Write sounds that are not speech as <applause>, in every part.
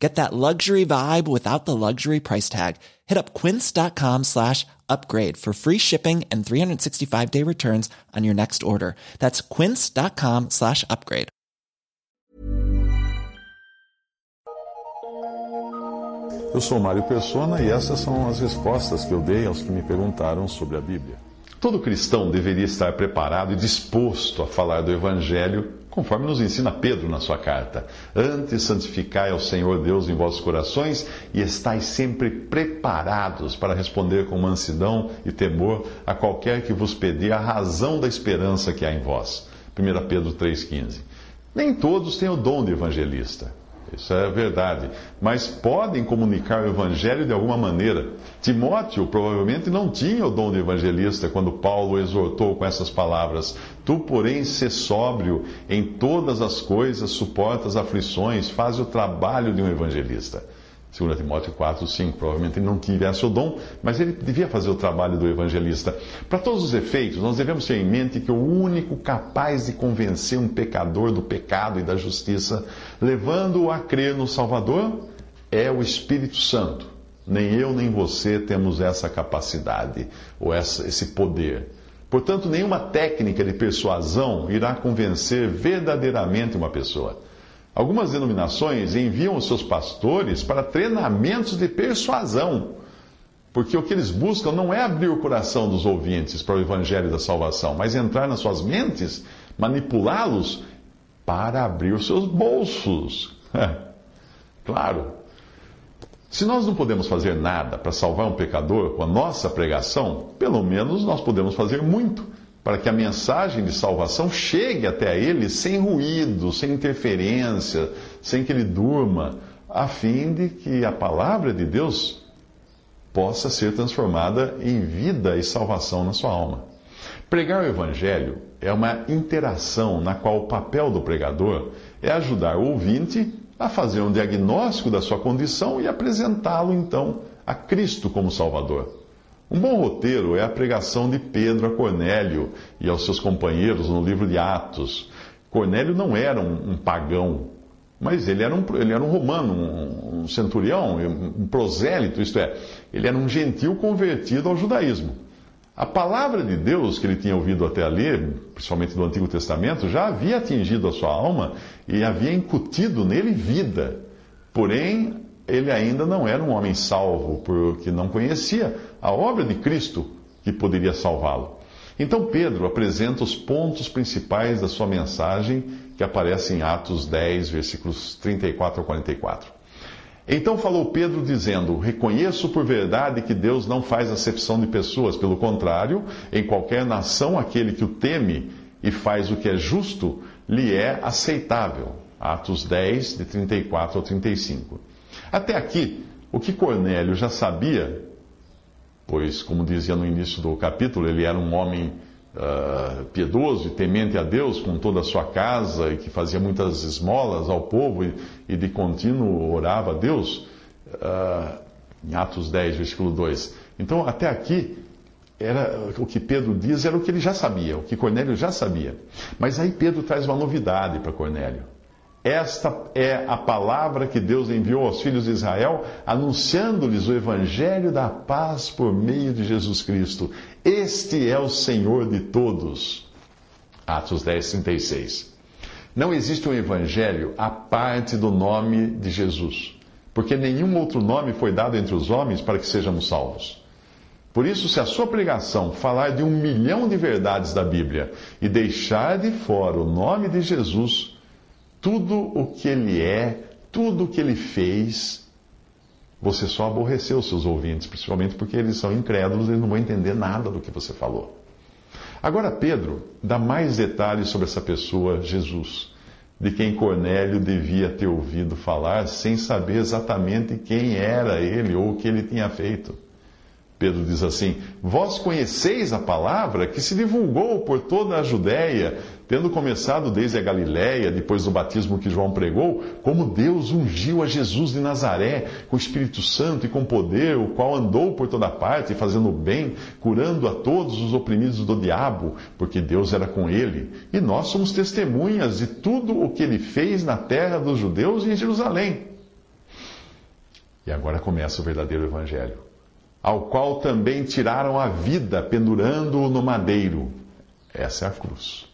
Get that luxury vibe without the luxury price tag. Hit up quince.com slash upgrade for free shipping and 365 day returns on your next order. That's quince.com slash upgrade. Eu sou Mário Persona e essas são as respostas que eu dei aos que me perguntaram sobre a Bíblia. Todo cristão deveria estar preparado e disposto a falar do Evangelho, conforme nos ensina Pedro na sua carta. Antes, santificai ao Senhor Deus em vossos corações e estais sempre preparados para responder com mansidão e temor a qualquer que vos pedir a razão da esperança que há em vós. 1 Pedro 3,15. Nem todos têm o dom de evangelista. Isso é verdade. Mas podem comunicar o evangelho de alguma maneira. Timóteo provavelmente não tinha o dom de evangelista quando Paulo exortou com essas palavras: Tu, porém, se sóbrio em todas as coisas, suporta as aflições, faz o trabalho de um evangelista. 2 Timóteo 4, 5. Provavelmente ele não tivesse o dom, mas ele devia fazer o trabalho do evangelista. Para todos os efeitos, nós devemos ter em mente que o único capaz de convencer um pecador do pecado e da justiça, levando-o a crer no Salvador, é o Espírito Santo. Nem eu nem você temos essa capacidade ou essa, esse poder. Portanto, nenhuma técnica de persuasão irá convencer verdadeiramente uma pessoa. Algumas denominações enviam os seus pastores para treinamentos de persuasão, porque o que eles buscam não é abrir o coração dos ouvintes para o evangelho da salvação, mas entrar nas suas mentes, manipulá-los para abrir os seus bolsos. <laughs> claro. Se nós não podemos fazer nada para salvar um pecador com a nossa pregação, pelo menos nós podemos fazer muito para que a mensagem de salvação chegue até ele sem ruído, sem interferência, sem que ele durma, a fim de que a palavra de Deus possa ser transformada em vida e salvação na sua alma. Pregar o Evangelho é uma interação na qual o papel do pregador é ajudar o ouvinte a fazer um diagnóstico da sua condição e apresentá-lo então a Cristo como Salvador. Um bom roteiro é a pregação de Pedro a Cornélio e aos seus companheiros no livro de Atos. Cornélio não era um, um pagão, mas ele era um, ele era um romano, um, um centurião, um prosélito, isto é, ele era um gentil convertido ao judaísmo. A palavra de Deus que ele tinha ouvido até ali, principalmente do Antigo Testamento, já havia atingido a sua alma e havia incutido nele vida. Porém, ele ainda não era um homem salvo, porque não conhecia a obra de Cristo que poderia salvá-lo. Então Pedro apresenta os pontos principais da sua mensagem, que aparece em Atos 10, versículos 34 a 44. Então falou Pedro dizendo: Reconheço por verdade que Deus não faz acepção de pessoas, pelo contrário, em qualquer nação aquele que o teme e faz o que é justo, lhe é aceitável. Atos 10, de 34 ao 35. Até aqui, o que Cornélio já sabia, pois, como dizia no início do capítulo, ele era um homem uh, piedoso e temente a Deus com toda a sua casa e que fazia muitas esmolas ao povo e, e de contínuo orava a Deus, uh, em Atos 10, versículo 2. Então, até aqui, era o que Pedro diz era o que ele já sabia, o que Cornélio já sabia. Mas aí Pedro traz uma novidade para Cornélio. Esta é a palavra que Deus enviou aos filhos de Israel, anunciando-lhes o evangelho da paz por meio de Jesus Cristo. Este é o Senhor de todos. Atos 10, 36. Não existe um evangelho à parte do nome de Jesus, porque nenhum outro nome foi dado entre os homens para que sejamos salvos. Por isso, se a sua pregação falar de um milhão de verdades da Bíblia e deixar de fora o nome de Jesus, tudo o que ele é, tudo o que ele fez, você só aborreceu seus ouvintes, principalmente porque eles são incrédulos e não vão entender nada do que você falou. Agora, Pedro dá mais detalhes sobre essa pessoa, Jesus, de quem Cornélio devia ter ouvido falar sem saber exatamente quem era ele ou o que ele tinha feito. Pedro diz assim: Vós conheceis a palavra que se divulgou por toda a Judéia, tendo começado desde a Galiléia, depois do batismo que João pregou, como Deus ungiu a Jesus de Nazaré com o Espírito Santo e com poder, o qual andou por toda parte, fazendo bem, curando a todos os oprimidos do diabo, porque Deus era com ele. E nós somos testemunhas de tudo o que ele fez na terra dos judeus e em Jerusalém. E agora começa o verdadeiro evangelho ao qual também tiraram a vida, pendurando-o no madeiro. Essa é a cruz.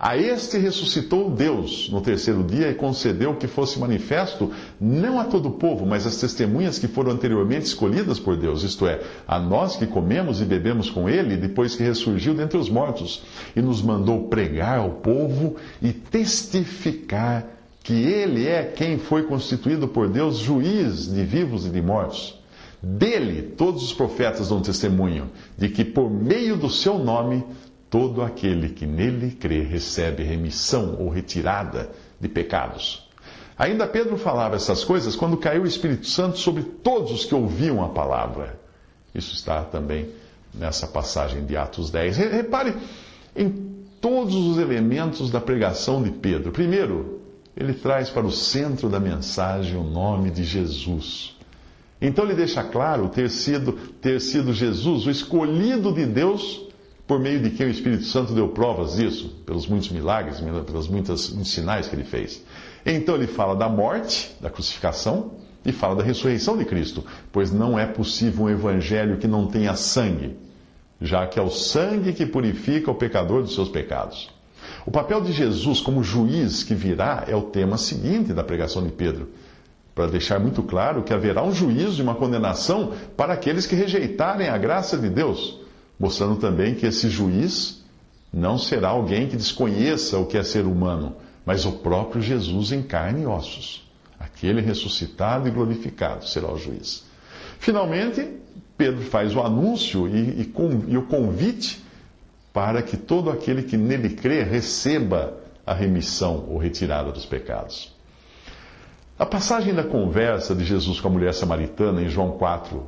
A este ressuscitou Deus no terceiro dia e concedeu que fosse manifesto não a todo o povo, mas às testemunhas que foram anteriormente escolhidas por Deus, isto é, a nós que comemos e bebemos com ele depois que ressurgiu dentre os mortos, e nos mandou pregar ao povo e testificar que ele é quem foi constituído por Deus juiz de vivos e de mortos. Dele, todos os profetas dão testemunho de que, por meio do seu nome, todo aquele que nele crê recebe remissão ou retirada de pecados. Ainda Pedro falava essas coisas quando caiu o Espírito Santo sobre todos os que ouviam a palavra. Isso está também nessa passagem de Atos 10. Repare em todos os elementos da pregação de Pedro. Primeiro, ele traz para o centro da mensagem o nome de Jesus. Então ele deixa claro ter sido, ter sido Jesus o escolhido de Deus, por meio de quem o Espírito Santo deu provas disso, pelos muitos milagres, pelos muitos sinais que ele fez. Então ele fala da morte, da crucificação, e fala da ressurreição de Cristo, pois não é possível um evangelho que não tenha sangue, já que é o sangue que purifica o pecador dos seus pecados. O papel de Jesus como juiz que virá é o tema seguinte da pregação de Pedro para deixar muito claro que haverá um juízo e uma condenação para aqueles que rejeitarem a graça de Deus, mostrando também que esse juiz não será alguém que desconheça o que é ser humano, mas o próprio Jesus em carne e ossos. Aquele ressuscitado e glorificado será o juiz. Finalmente, Pedro faz o anúncio e, e, e o convite para que todo aquele que nele crê receba a remissão ou retirada dos pecados. A passagem da conversa de Jesus com a mulher samaritana em João 4 uh,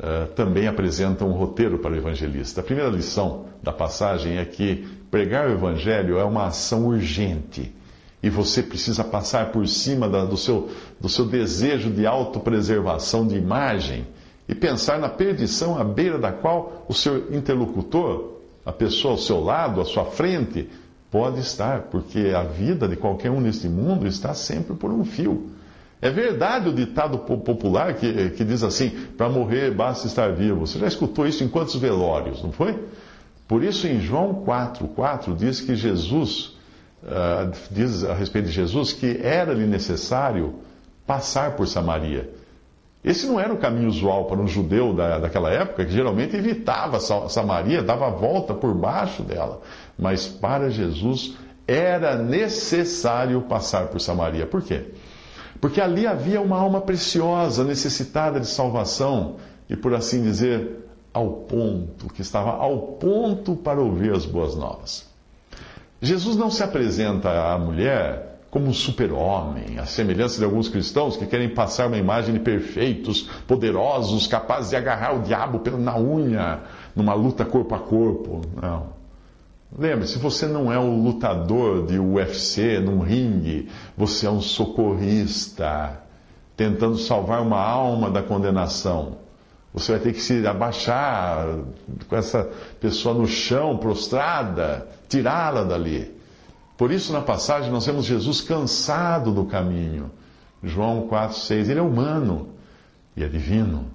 eh, também apresenta um roteiro para o evangelista. A primeira lição da passagem é que pregar o evangelho é uma ação urgente e você precisa passar por cima da, do, seu, do seu desejo de autopreservação de imagem e pensar na perdição à beira da qual o seu interlocutor, a pessoa ao seu lado, à sua frente, pode estar, porque a vida de qualquer um neste mundo está sempre por um fio. É verdade o ditado popular que, que diz assim: para morrer basta estar vivo. Você já escutou isso em quantos velórios, não foi? Por isso, em João 4, 4 diz que Jesus, uh, diz a respeito de Jesus, que era-lhe necessário passar por Samaria. Esse não era o caminho usual para um judeu da, daquela época, que geralmente evitava Samaria, dava a volta por baixo dela. Mas para Jesus era necessário passar por Samaria. Por quê? Porque ali havia uma alma preciosa, necessitada de salvação, e por assim dizer, ao ponto, que estava ao ponto para ouvir as boas novas. Jesus não se apresenta à mulher como um super-homem, à semelhança de alguns cristãos que querem passar uma imagem de perfeitos, poderosos, capazes de agarrar o diabo na unha, numa luta corpo a corpo. Não. Lembre-se, você não é um lutador de UFC num ringue, você é um socorrista tentando salvar uma alma da condenação. Você vai ter que se abaixar com essa pessoa no chão, prostrada, tirá-la dali. Por isso, na passagem, nós vemos Jesus cansado do caminho. João 4, 6. Ele é humano e é divino.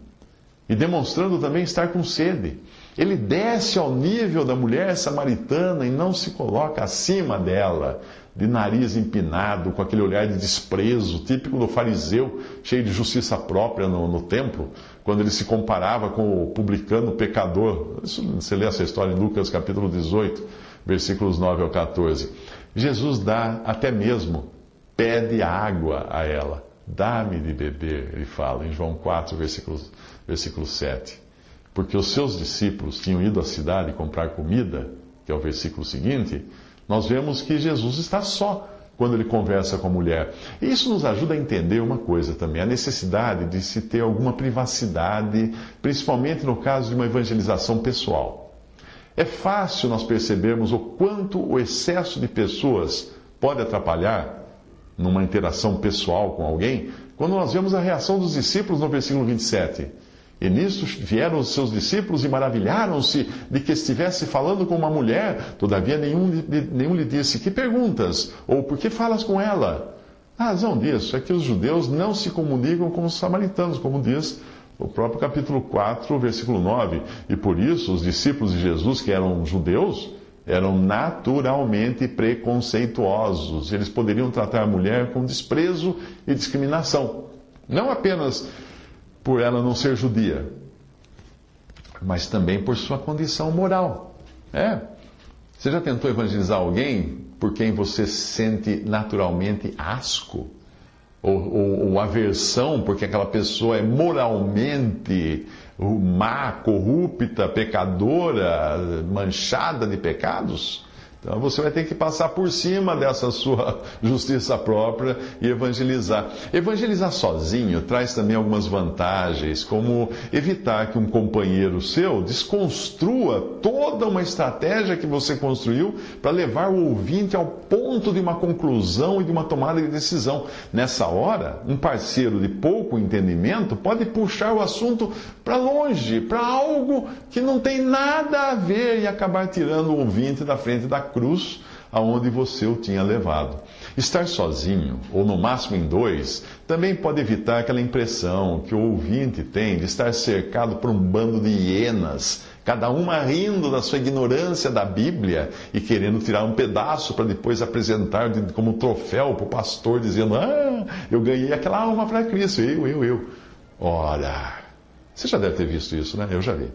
E demonstrando também estar com sede. Ele desce ao nível da mulher samaritana e não se coloca acima dela, de nariz empinado, com aquele olhar de desprezo, típico do fariseu, cheio de justiça própria no, no templo, quando ele se comparava com o publicano pecador. Isso, você lê essa história em Lucas capítulo 18, versículos 9 ao 14. Jesus dá até mesmo, pede água a ela. Dá-me de beber, ele fala, em João 4, versículo, versículo 7 porque os seus discípulos tinham ido à cidade comprar comida, que é o versículo seguinte, nós vemos que Jesus está só, quando ele conversa com a mulher. E isso nos ajuda a entender uma coisa também: a necessidade de se ter alguma privacidade, principalmente no caso de uma evangelização pessoal. É fácil nós percebermos o quanto o excesso de pessoas pode atrapalhar numa interação pessoal com alguém, quando nós vemos a reação dos discípulos no versículo 27. E nisso vieram os seus discípulos e maravilharam-se de que estivesse falando com uma mulher. Todavia, nenhum, nenhum lhe disse: Que perguntas? Ou por que falas com ela? A razão disso é que os judeus não se comunicam com os samaritanos, como diz o próprio capítulo 4, versículo 9. E por isso, os discípulos de Jesus, que eram judeus, eram naturalmente preconceituosos. Eles poderiam tratar a mulher com desprezo e discriminação. Não apenas por ela não ser judia, mas também por sua condição moral. É. Você já tentou evangelizar alguém por quem você sente naturalmente asco? Ou, ou, ou aversão porque aquela pessoa é moralmente má, corrupta, pecadora, manchada de pecados? Então você vai ter que passar por cima dessa sua <laughs> justiça própria e evangelizar. Evangelizar sozinho traz também algumas vantagens, como evitar que um companheiro seu desconstrua toda uma estratégia que você construiu para levar o ouvinte ao ponto de uma conclusão e de uma tomada de decisão. Nessa hora, um parceiro de pouco entendimento pode puxar o assunto para longe, para algo que não tem nada a ver e acabar tirando o ouvinte da frente da cruz aonde você o tinha levado. Estar sozinho, ou no máximo em dois, também pode evitar aquela impressão que o ouvinte tem de estar cercado por um bando de hienas, cada uma rindo da sua ignorância da Bíblia e querendo tirar um pedaço para depois apresentar como troféu para o pastor, dizendo: Ah, eu ganhei aquela alma para Cristo, eu, eu, eu. Ora, você já deve ter visto isso, né? Eu já vi.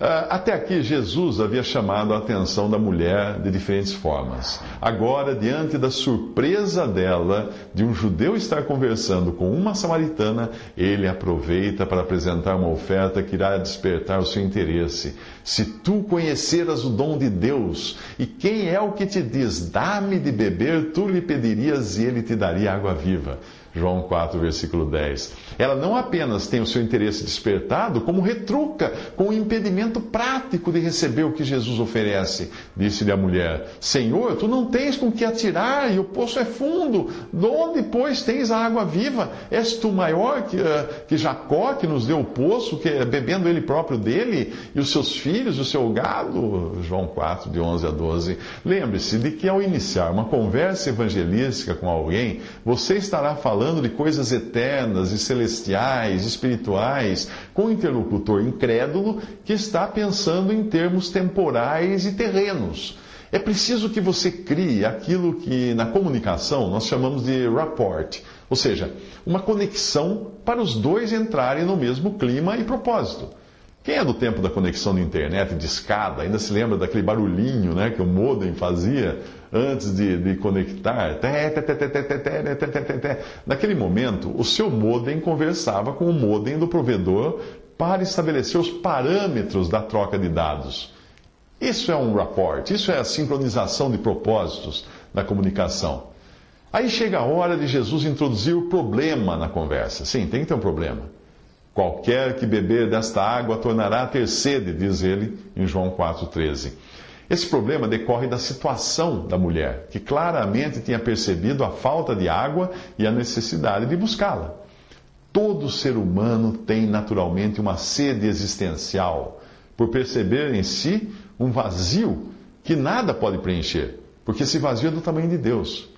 Ah, até aqui, Jesus havia chamado a atenção da mulher de diferentes formas. Agora, diante da surpresa dela de um judeu estar conversando com uma samaritana, ele aproveita para apresentar uma oferta que irá despertar o seu interesse. Se tu conheceras o dom de Deus, e quem é o que te diz, dá-me de beber, tu lhe pedirias e ele te daria água viva. João 4, versículo 10. Ela não apenas tem o seu interesse despertado, como retruca com o impedimento prático de receber o que Jesus oferece. Disse-lhe a mulher: Senhor, tu não tens com que atirar e o poço é fundo. De onde, pois, tens a água viva? És tu maior que, uh, que Jacó, que nos deu o poço, que, bebendo ele próprio dele, e os seus filhos, o seu gado? João 4, de 11 a 12. Lembre-se de que ao iniciar uma conversa evangelística com alguém, você estará falando falando de coisas eternas e celestiais, espirituais, com um interlocutor incrédulo que está pensando em termos temporais e terrenos. É preciso que você crie aquilo que na comunicação nós chamamos de rapport, ou seja, uma conexão para os dois entrarem no mesmo clima e propósito. Quem é do tempo da conexão de internet, de escada, ainda se lembra daquele barulhinho né, que o modem fazia antes de, de conectar? Naquele momento, o seu modem conversava com o modem do provedor para estabelecer os parâmetros da troca de dados. Isso é um rapport, isso é a sincronização de propósitos da comunicação. Aí chega a hora de Jesus introduzir o problema na conversa. Sim, tem que ter um problema. Qualquer que beber desta água tornará a ter sede, diz ele em João 4,13. Esse problema decorre da situação da mulher, que claramente tinha percebido a falta de água e a necessidade de buscá-la. Todo ser humano tem naturalmente uma sede existencial, por perceber em si um vazio que nada pode preencher, porque esse vazio é do tamanho de Deus.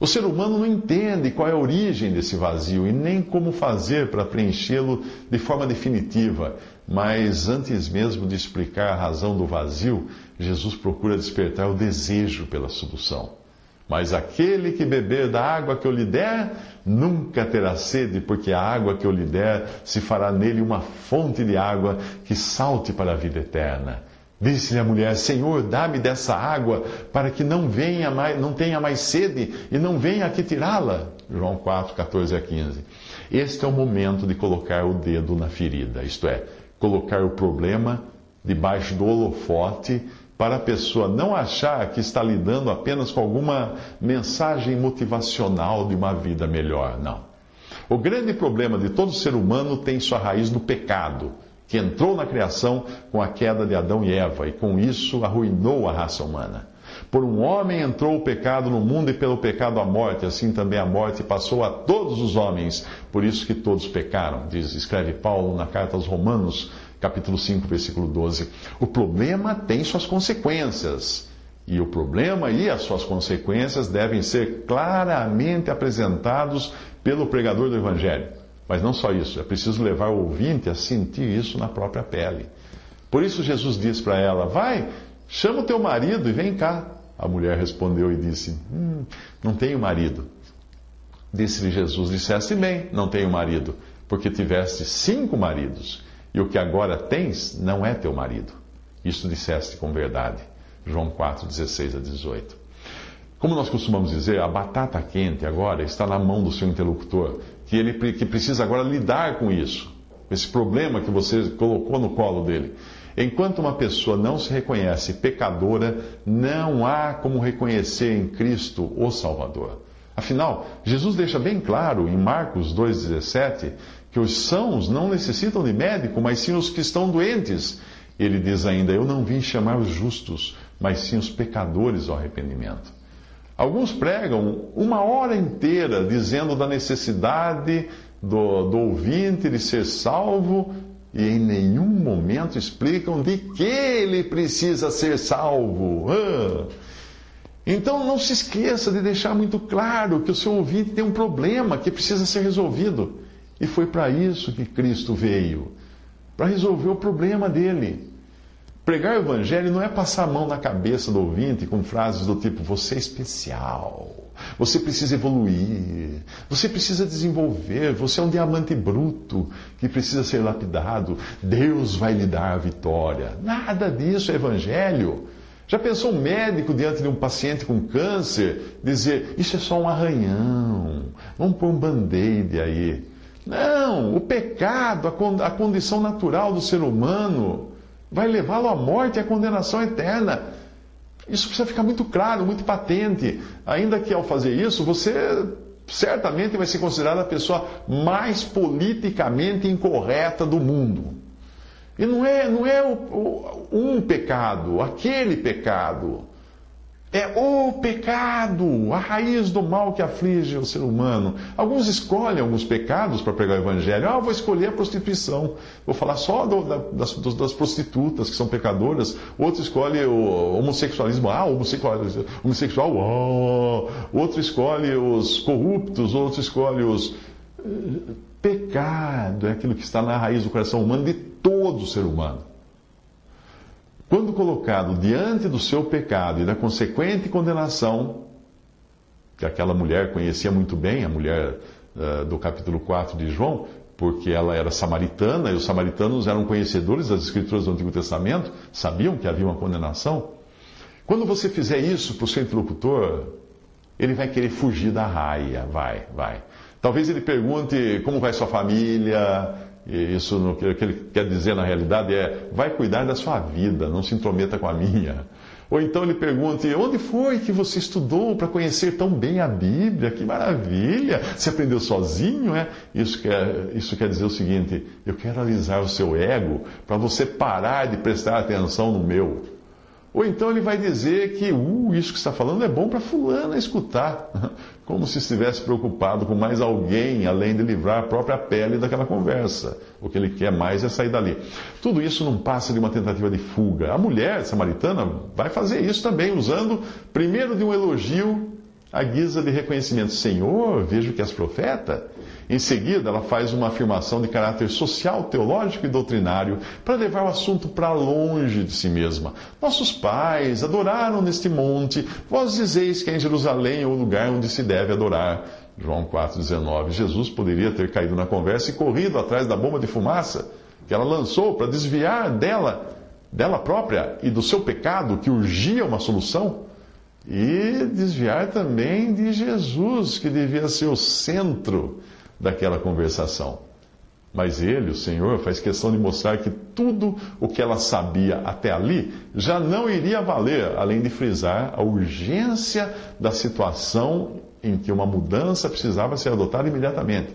O ser humano não entende qual é a origem desse vazio e nem como fazer para preenchê-lo de forma definitiva. Mas antes mesmo de explicar a razão do vazio, Jesus procura despertar o desejo pela solução. Mas aquele que beber da água que eu lhe der, nunca terá sede, porque a água que eu lhe der se fará nele uma fonte de água que salte para a vida eterna. Disse-lhe a mulher: Senhor, dá-me dessa água para que não venha mais, não tenha mais sede e não venha aqui tirá-la. João 4, 14 a 15. Este é o momento de colocar o dedo na ferida, isto é, colocar o problema debaixo do holofote para a pessoa não achar que está lidando apenas com alguma mensagem motivacional de uma vida melhor. Não. O grande problema de todo ser humano tem sua raiz no pecado, que entrou na criação com a queda de Adão e Eva e com isso arruinou a raça humana. Por um homem entrou o pecado no mundo e pelo pecado a morte, assim também a morte passou a todos os homens, por isso que todos pecaram, diz, escreve Paulo na carta aos Romanos, capítulo 5, versículo 12. O problema tem suas consequências. E o problema e as suas consequências devem ser claramente apresentados pelo pregador do Evangelho. Mas não só isso, é preciso levar o ouvinte a sentir isso na própria pele. Por isso Jesus diz para ela: Vai, chama o teu marido e vem cá. A mulher respondeu e disse: hum, Não tenho marido. Disse-lhe Jesus: Disseste bem, não tenho marido, porque tiveste cinco maridos e o que agora tens não é teu marido. Isso disseste com verdade. João 4, 16 a 18. Como nós costumamos dizer, a batata quente agora está na mão do seu interlocutor, que ele que precisa agora lidar com isso, esse problema que você colocou no colo dele. Enquanto uma pessoa não se reconhece pecadora, não há como reconhecer em Cristo o Salvador. Afinal, Jesus deixa bem claro em Marcos 2,17 que os sãos não necessitam de médico, mas sim os que estão doentes. Ele diz ainda: Eu não vim chamar os justos, mas sim os pecadores ao arrependimento. Alguns pregam uma hora inteira dizendo da necessidade do, do ouvinte de ser salvo e em nenhum momento explicam de que ele precisa ser salvo. Ah. Então não se esqueça de deixar muito claro que o seu ouvinte tem um problema que precisa ser resolvido. E foi para isso que Cristo veio para resolver o problema dele. Pregar o Evangelho não é passar a mão na cabeça do ouvinte com frases do tipo: você é especial, você precisa evoluir, você precisa desenvolver, você é um diamante bruto que precisa ser lapidado, Deus vai lhe dar a vitória. Nada disso é Evangelho. Já pensou um médico diante de um paciente com câncer dizer: Isso é só um arranhão, vamos pôr um band-aid aí. Não, o pecado, a condição natural do ser humano, vai levá-lo à morte e à condenação eterna. Isso precisa ficar muito claro, muito patente. Ainda que ao fazer isso, você certamente vai ser considerado a pessoa mais politicamente incorreta do mundo. E não é, não é um pecado, aquele pecado. É o pecado, a raiz do mal que aflige o ser humano. Alguns escolhem alguns pecados para pregar o evangelho. Ah, vou escolher a prostituição. Vou falar só do, da, das, das, prostitutas que são pecadoras. Outro escolhe o homossexualismo. Ah, homossexual. homossexual oh. Outro escolhe os corruptos. Outro escolhe os. Eh, pecado é aquilo que está na raiz do coração humano de todo ser humano. Quando colocado diante do seu pecado e da consequente condenação, que aquela mulher conhecia muito bem, a mulher uh, do capítulo 4 de João, porque ela era samaritana e os samaritanos eram conhecedores das escrituras do Antigo Testamento, sabiam que havia uma condenação. Quando você fizer isso para o seu interlocutor, ele vai querer fugir da raia, vai, vai. Talvez ele pergunte como vai sua família, e isso o que ele quer dizer na realidade é: vai cuidar da sua vida, não se intrometa com a minha. Ou então ele pergunta: onde foi que você estudou para conhecer tão bem a Bíblia? Que maravilha! Você aprendeu sozinho, é? Isso quer, isso quer dizer o seguinte: eu quero alisar o seu ego para você parar de prestar atenção no meu. Ou então ele vai dizer que uh, isso que está falando é bom para fulana escutar, <laughs> como se estivesse preocupado com mais alguém além de livrar a própria pele daquela conversa. O que ele quer mais é sair dali. Tudo isso não passa de uma tentativa de fuga. A mulher samaritana vai fazer isso também, usando primeiro de um elogio à guisa de reconhecimento. Senhor, vejo que és profeta. Em seguida, ela faz uma afirmação de caráter social, teológico e doutrinário para levar o assunto para longe de si mesma. Nossos pais adoraram neste monte, vós dizeis que é em Jerusalém é o lugar onde se deve adorar. João 4,19. Jesus poderia ter caído na conversa e corrido atrás da bomba de fumaça que ela lançou para desviar dela, dela própria e do seu pecado que urgia uma solução e desviar também de Jesus, que devia ser o centro daquela conversação. Mas ele, o Senhor, faz questão de mostrar que tudo o que ela sabia até ali já não iria valer, além de frisar a urgência da situação em que uma mudança precisava ser adotada imediatamente.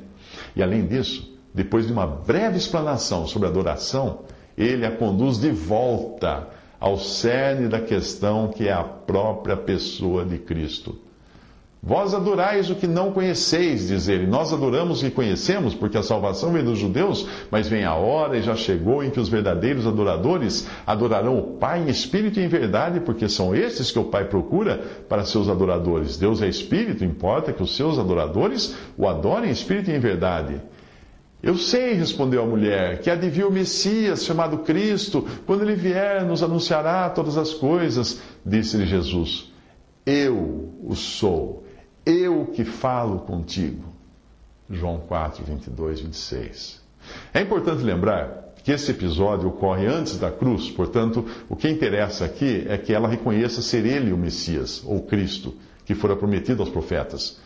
E além disso, depois de uma breve explanação sobre a adoração, ele a conduz de volta ao cerne da questão que é a própria pessoa de Cristo. Vós adorais o que não conheceis, diz ele. Nós adoramos o que conhecemos, porque a salvação vem dos judeus, mas vem a hora e já chegou em que os verdadeiros adoradores adorarão o Pai em espírito e em verdade, porque são estes que o Pai procura para seus adoradores. Deus é espírito, importa que os seus adoradores o adorem em espírito e em verdade. Eu sei, respondeu a mulher, que vir o Messias, chamado Cristo. Quando ele vier, nos anunciará todas as coisas. Disse-lhe Jesus: Eu o sou eu que falo contigo. João 4, 22, 26. É importante lembrar que esse episódio ocorre antes da cruz, portanto, o que interessa aqui é que ela reconheça ser ele o Messias, ou Cristo, que fora prometido aos profetas,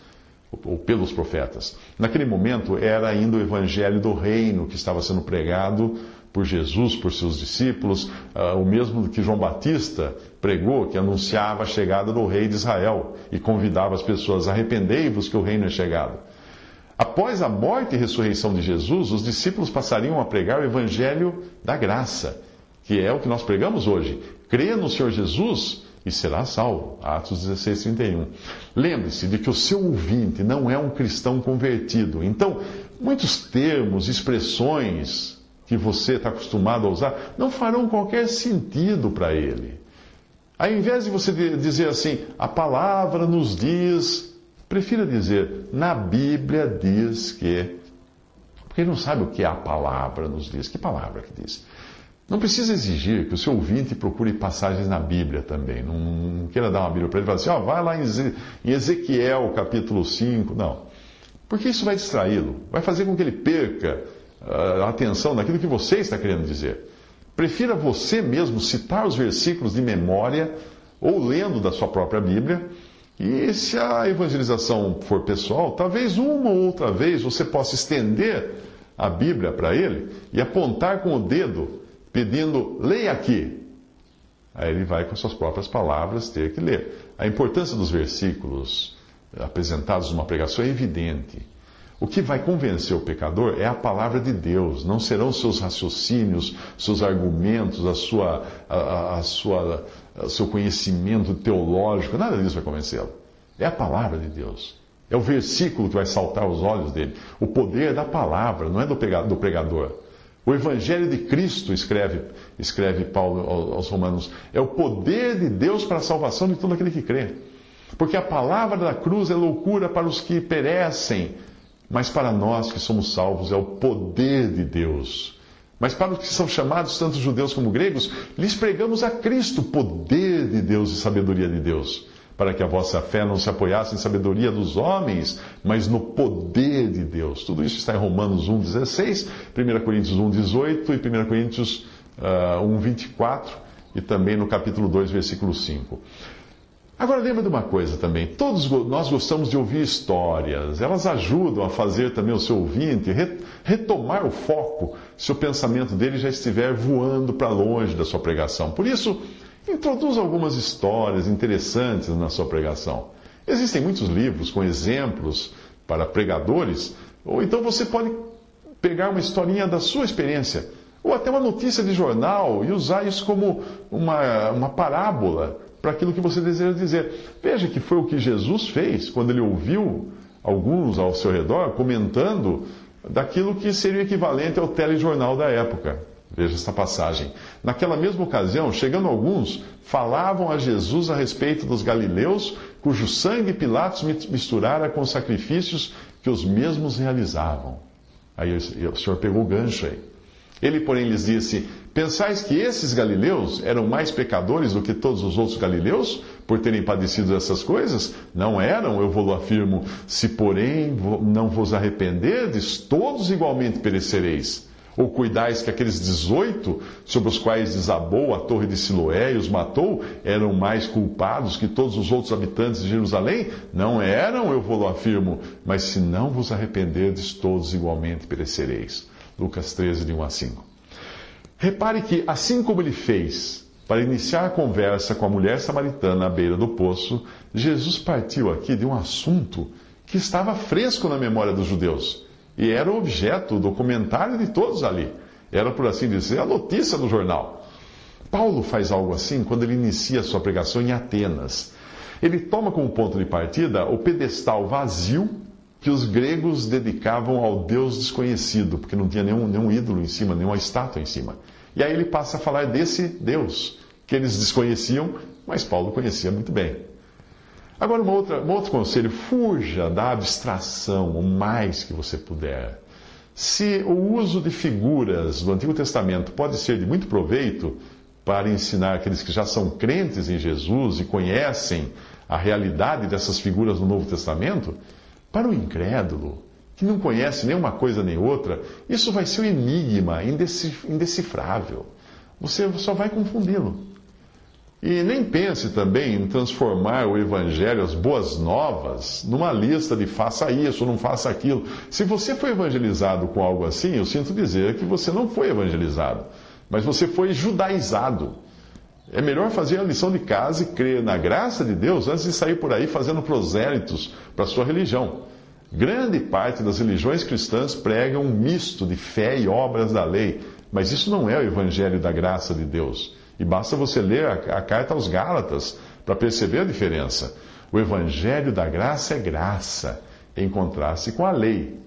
ou pelos profetas. Naquele momento era ainda o evangelho do reino que estava sendo pregado por Jesus, por seus discípulos, uh, o mesmo que João Batista pregou, que anunciava a chegada do rei de Israel e convidava as pessoas: arrependei-vos que o reino é chegado. Após a morte e ressurreição de Jesus, os discípulos passariam a pregar o evangelho da graça, que é o que nós pregamos hoje. Crê no Senhor Jesus e será salvo. Atos 16, 31. Lembre-se de que o seu ouvinte não é um cristão convertido. Então, muitos termos, expressões, que você está acostumado a usar não farão qualquer sentido para ele. Ao invés de você dizer assim, a palavra nos diz, prefira dizer, na Bíblia diz que. Porque ele não sabe o que a palavra nos diz. Que palavra que diz? Não precisa exigir que o seu ouvinte procure passagens na Bíblia também. Não, não queira dar uma Bíblia para ele e falar assim, ó, oh, vai lá em Ezequiel capítulo 5. Não. Porque isso vai distraí-lo, vai fazer com que ele perca a atenção naquilo que você está querendo dizer. Prefira você mesmo citar os versículos de memória ou lendo da sua própria Bíblia. E se a evangelização for pessoal, talvez uma ou outra vez você possa estender a Bíblia para ele e apontar com o dedo, pedindo, leia aqui. Aí ele vai com suas próprias palavras ter que ler. A importância dos versículos apresentados numa pregação é evidente. O que vai convencer o pecador é a palavra de Deus, não serão seus raciocínios, seus argumentos, a sua, a, a sua, o seu conhecimento teológico, nada disso vai convencê-lo. É a palavra de Deus. É o versículo que vai saltar aos olhos dele. O poder da palavra, não é do pregador. O Evangelho de Cristo, escreve, escreve Paulo aos Romanos, é o poder de Deus para a salvação de todo aquele que crê. Porque a palavra da cruz é loucura para os que perecem mas para nós que somos salvos é o poder de Deus. Mas para os que são chamados, tanto judeus como gregos, lhes pregamos a Cristo, poder de Deus e sabedoria de Deus, para que a vossa fé não se apoiasse em sabedoria dos homens, mas no poder de Deus. Tudo isso está em Romanos 1,16, 1 Coríntios 1,18 e 1 Coríntios uh, 1,24 e também no capítulo 2, versículo 5. Agora lembra de uma coisa também, todos nós gostamos de ouvir histórias, elas ajudam a fazer também o seu ouvinte retomar o foco se o pensamento dele já estiver voando para longe da sua pregação. Por isso, introduza algumas histórias interessantes na sua pregação. Existem muitos livros com exemplos para pregadores, ou então você pode pegar uma historinha da sua experiência, ou até uma notícia de jornal e usar isso como uma, uma parábola para aquilo que você deseja dizer. Veja que foi o que Jesus fez quando ele ouviu alguns ao seu redor comentando daquilo que seria equivalente ao telejornal da época. Veja esta passagem. Naquela mesma ocasião, chegando alguns, falavam a Jesus a respeito dos galileus, cujo sangue Pilatos misturara com os sacrifícios que os mesmos realizavam. Aí o Senhor pegou o gancho aí. Ele, porém, lhes disse: Pensais que esses galileus eram mais pecadores do que todos os outros galileus, por terem padecido essas coisas? Não eram, eu vou afirmo. Se, porém, não vos arrependerdes, todos igualmente perecereis. Ou cuidais que aqueles dezoito, sobre os quais desabou a torre de Siloé e os matou, eram mais culpados que todos os outros habitantes de Jerusalém? Não eram, eu vou afirmo. Mas se não vos arrependerdes, todos igualmente perecereis. Lucas 13, de 1 a 5. Repare que, assim como ele fez para iniciar a conversa com a mulher samaritana à beira do poço, Jesus partiu aqui de um assunto que estava fresco na memória dos judeus e era objeto do comentário de todos ali. Era, por assim dizer, a notícia do jornal. Paulo faz algo assim quando ele inicia sua pregação em Atenas. Ele toma como ponto de partida o pedestal vazio que os gregos dedicavam ao Deus desconhecido, porque não tinha nenhum, nenhum ídolo em cima, nenhuma estátua em cima. E aí ele passa a falar desse Deus, que eles desconheciam, mas Paulo conhecia muito bem. Agora, uma outra, um outro conselho: fuja da abstração o mais que você puder. Se o uso de figuras do Antigo Testamento pode ser de muito proveito para ensinar aqueles que já são crentes em Jesus e conhecem a realidade dessas figuras no Novo Testamento, para o incrédulo, que não conhece nenhuma coisa nem outra, isso vai ser um enigma indecifrável. Você só vai confundi-lo. E nem pense também em transformar o Evangelho, as boas novas, numa lista de faça isso, não faça aquilo. Se você foi evangelizado com algo assim, eu sinto dizer que você não foi evangelizado, mas você foi judaizado. É melhor fazer a lição de casa e crer na graça de Deus antes de sair por aí fazendo prosélitos para sua religião. Grande parte das religiões cristãs pregam um misto de fé e obras da lei, mas isso não é o evangelho da graça de Deus. E basta você ler a, a carta aos Gálatas para perceber a diferença. O evangelho da graça é graça, em contraste com a lei.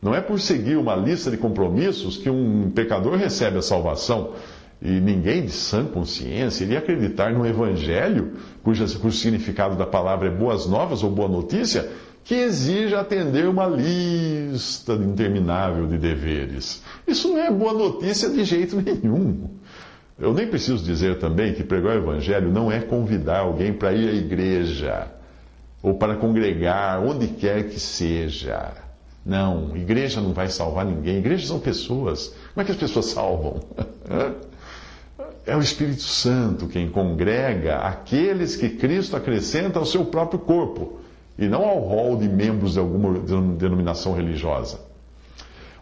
Não é por seguir uma lista de compromissos que um pecador recebe a salvação. E ninguém de sã consciência iria acreditar no Evangelho, cujo, cujo significado da palavra é boas novas ou boa notícia, que exija atender uma lista interminável de deveres. Isso não é boa notícia de jeito nenhum. Eu nem preciso dizer também que pregar o Evangelho não é convidar alguém para ir à igreja ou para congregar, onde quer que seja. Não, igreja não vai salvar ninguém. Igrejas são pessoas. Como é que as pessoas salvam? <laughs> É o Espírito Santo quem congrega aqueles que Cristo acrescenta ao seu próprio corpo, e não ao rol de membros de alguma denominação religiosa.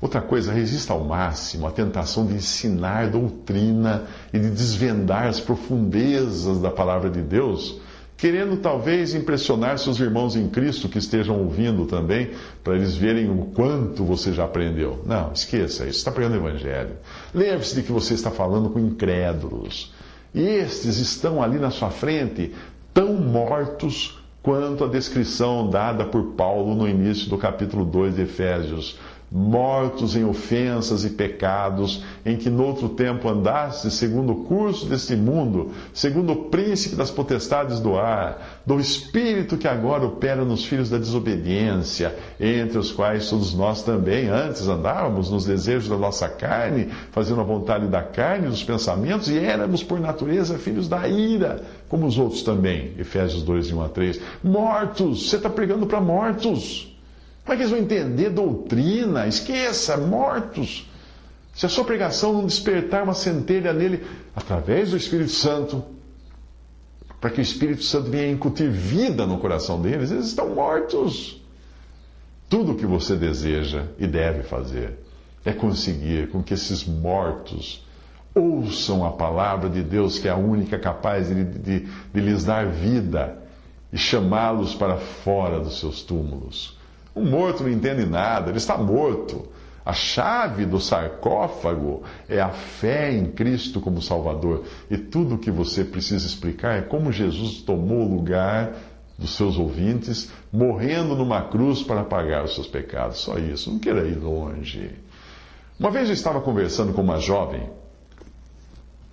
Outra coisa, resista ao máximo à tentação de ensinar doutrina e de desvendar as profundezas da palavra de Deus querendo talvez impressionar seus irmãos em Cristo que estejam ouvindo também, para eles verem o quanto você já aprendeu. Não, esqueça isso, está pregando o Evangelho. Lembre-se de que você está falando com incrédulos. E estes estão ali na sua frente, tão mortos quanto a descrição dada por Paulo no início do capítulo 2 de Efésios mortos em ofensas e pecados, em que noutro tempo andaste, segundo o curso deste mundo, segundo o príncipe das potestades do ar, do espírito que agora opera nos filhos da desobediência, entre os quais todos nós também antes andávamos nos desejos da nossa carne, fazendo a vontade da carne dos pensamentos, e éramos por natureza filhos da ira, como os outros também. Efésios 2, 1 a 3. Mortos, você está pregando para mortos. Como é que eles vão entender doutrina? Esqueça, mortos. Se a sua pregação não despertar uma centelha nele através do Espírito Santo, para que o Espírito Santo venha incutir vida no coração deles, eles estão mortos. Tudo o que você deseja e deve fazer é conseguir com que esses mortos ouçam a palavra de Deus, que é a única capaz de, de, de lhes dar vida, e chamá-los para fora dos seus túmulos. O morto não entende nada, ele está morto. A chave do sarcófago é a fé em Cristo como Salvador. E tudo o que você precisa explicar é como Jesus tomou o lugar dos seus ouvintes, morrendo numa cruz para pagar os seus pecados. Só isso, não queira ir longe. Uma vez eu estava conversando com uma jovem,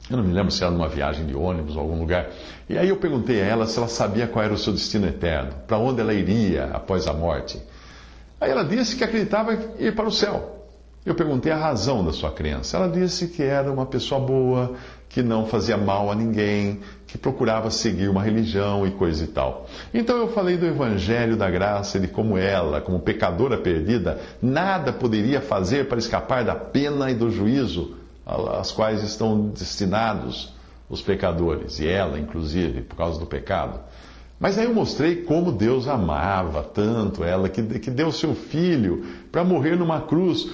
eu não me lembro se era numa viagem de ônibus ou algum lugar, e aí eu perguntei a ela se ela sabia qual era o seu destino eterno, para onde ela iria após a morte. Aí ela disse que acreditava ir para o céu. Eu perguntei a razão da sua crença. Ela disse que era uma pessoa boa, que não fazia mal a ninguém, que procurava seguir uma religião e coisa e tal. Então eu falei do Evangelho da Graça e de como ela, como pecadora perdida, nada poderia fazer para escapar da pena e do juízo às quais estão destinados os pecadores, e ela, inclusive, por causa do pecado. Mas aí eu mostrei como Deus amava tanto ela, que, que deu seu filho para morrer numa cruz,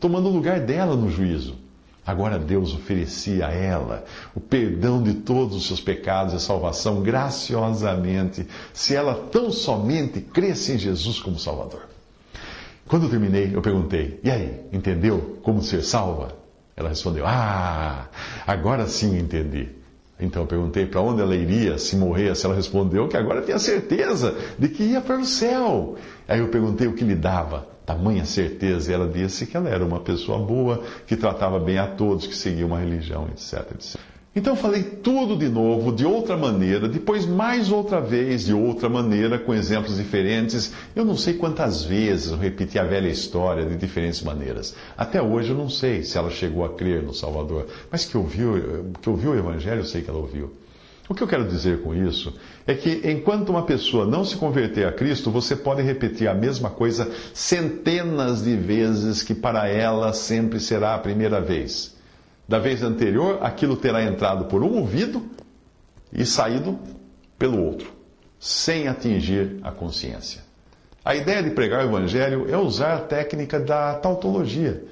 tomando o lugar dela no juízo. Agora Deus oferecia a ela o perdão de todos os seus pecados e a salvação graciosamente, se ela tão somente cresce em Jesus como Salvador. Quando eu terminei, eu perguntei: E aí, entendeu como ser salva? Ela respondeu: Ah, agora sim entendi. Então eu perguntei para onde ela iria se morresse. Ela respondeu que agora tinha certeza de que ia para o céu. Aí eu perguntei o que lhe dava tamanha certeza. E ela disse que ela era uma pessoa boa, que tratava bem a todos, que seguia uma religião, etc, etc. Então falei tudo de novo, de outra maneira, depois mais outra vez, de outra maneira, com exemplos diferentes. Eu não sei quantas vezes eu repeti a velha história de diferentes maneiras. Até hoje eu não sei se ela chegou a crer no Salvador, mas que ouviu, que ouviu o Evangelho, eu sei que ela ouviu. O que eu quero dizer com isso é que enquanto uma pessoa não se converter a Cristo, você pode repetir a mesma coisa centenas de vezes, que para ela sempre será a primeira vez. Da vez anterior, aquilo terá entrado por um ouvido e saído pelo outro, sem atingir a consciência. A ideia de pregar o Evangelho é usar a técnica da tautologia.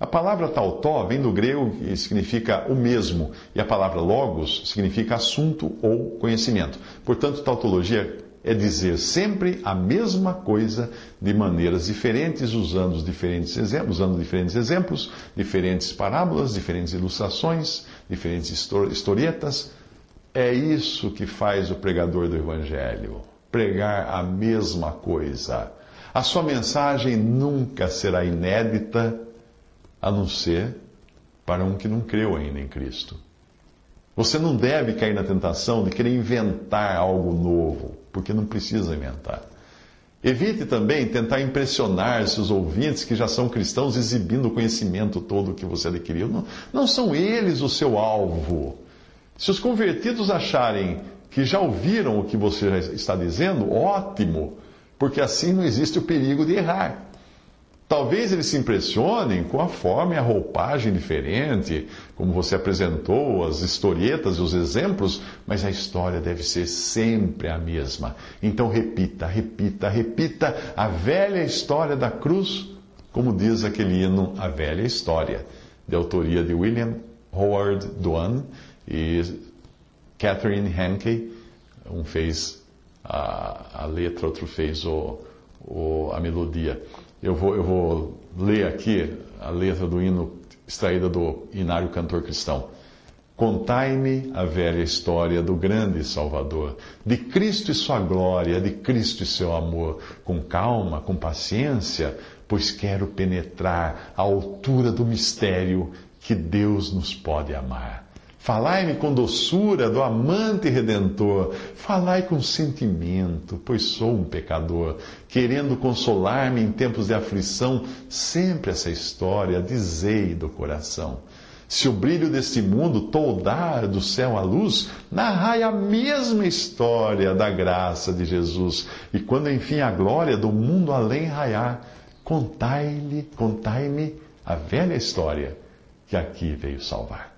A palavra tautó vem do grego e significa o mesmo, e a palavra logos significa assunto ou conhecimento. Portanto, tautologia é dizer sempre a mesma coisa de maneiras diferentes, usando diferentes exemplos, usando diferentes exemplos, diferentes parábolas, diferentes ilustrações, diferentes historietas. É isso que faz o pregador do Evangelho. Pregar a mesma coisa. A sua mensagem nunca será inédita, a não ser para um que não creu ainda em Cristo. Você não deve cair na tentação de querer inventar algo novo porque não precisa inventar. Evite também tentar impressionar seus ouvintes que já são cristãos exibindo o conhecimento todo que você adquiriu. Não, não são eles o seu alvo. Se os convertidos acharem que já ouviram o que você está dizendo, ótimo, porque assim não existe o perigo de errar. Talvez eles se impressionem com a forma e a roupagem diferente, como você apresentou, as historietas e os exemplos, mas a história deve ser sempre a mesma. Então repita, repita, repita a velha história da cruz, como diz aquele hino A Velha História, de autoria de William Howard Duane e Catherine Henke. Um fez a, a letra, outro fez o, o, a melodia. Eu vou, eu vou ler aqui a letra do hino extraída do Inário Cantor Cristão. Contai-me a velha história do grande Salvador, de Cristo e sua glória, de Cristo e seu amor, com calma, com paciência, pois quero penetrar a altura do mistério que Deus nos pode amar. Falai-me com doçura do amante redentor. Falai com sentimento, pois sou um pecador, querendo consolar-me em tempos de aflição. Sempre essa história dizei do coração. Se o brilho deste mundo toldar do céu a luz, narrai a mesma história da graça de Jesus. E quando enfim a glória do mundo além raiar, contai-lhe, contai-me a velha história que aqui veio salvar.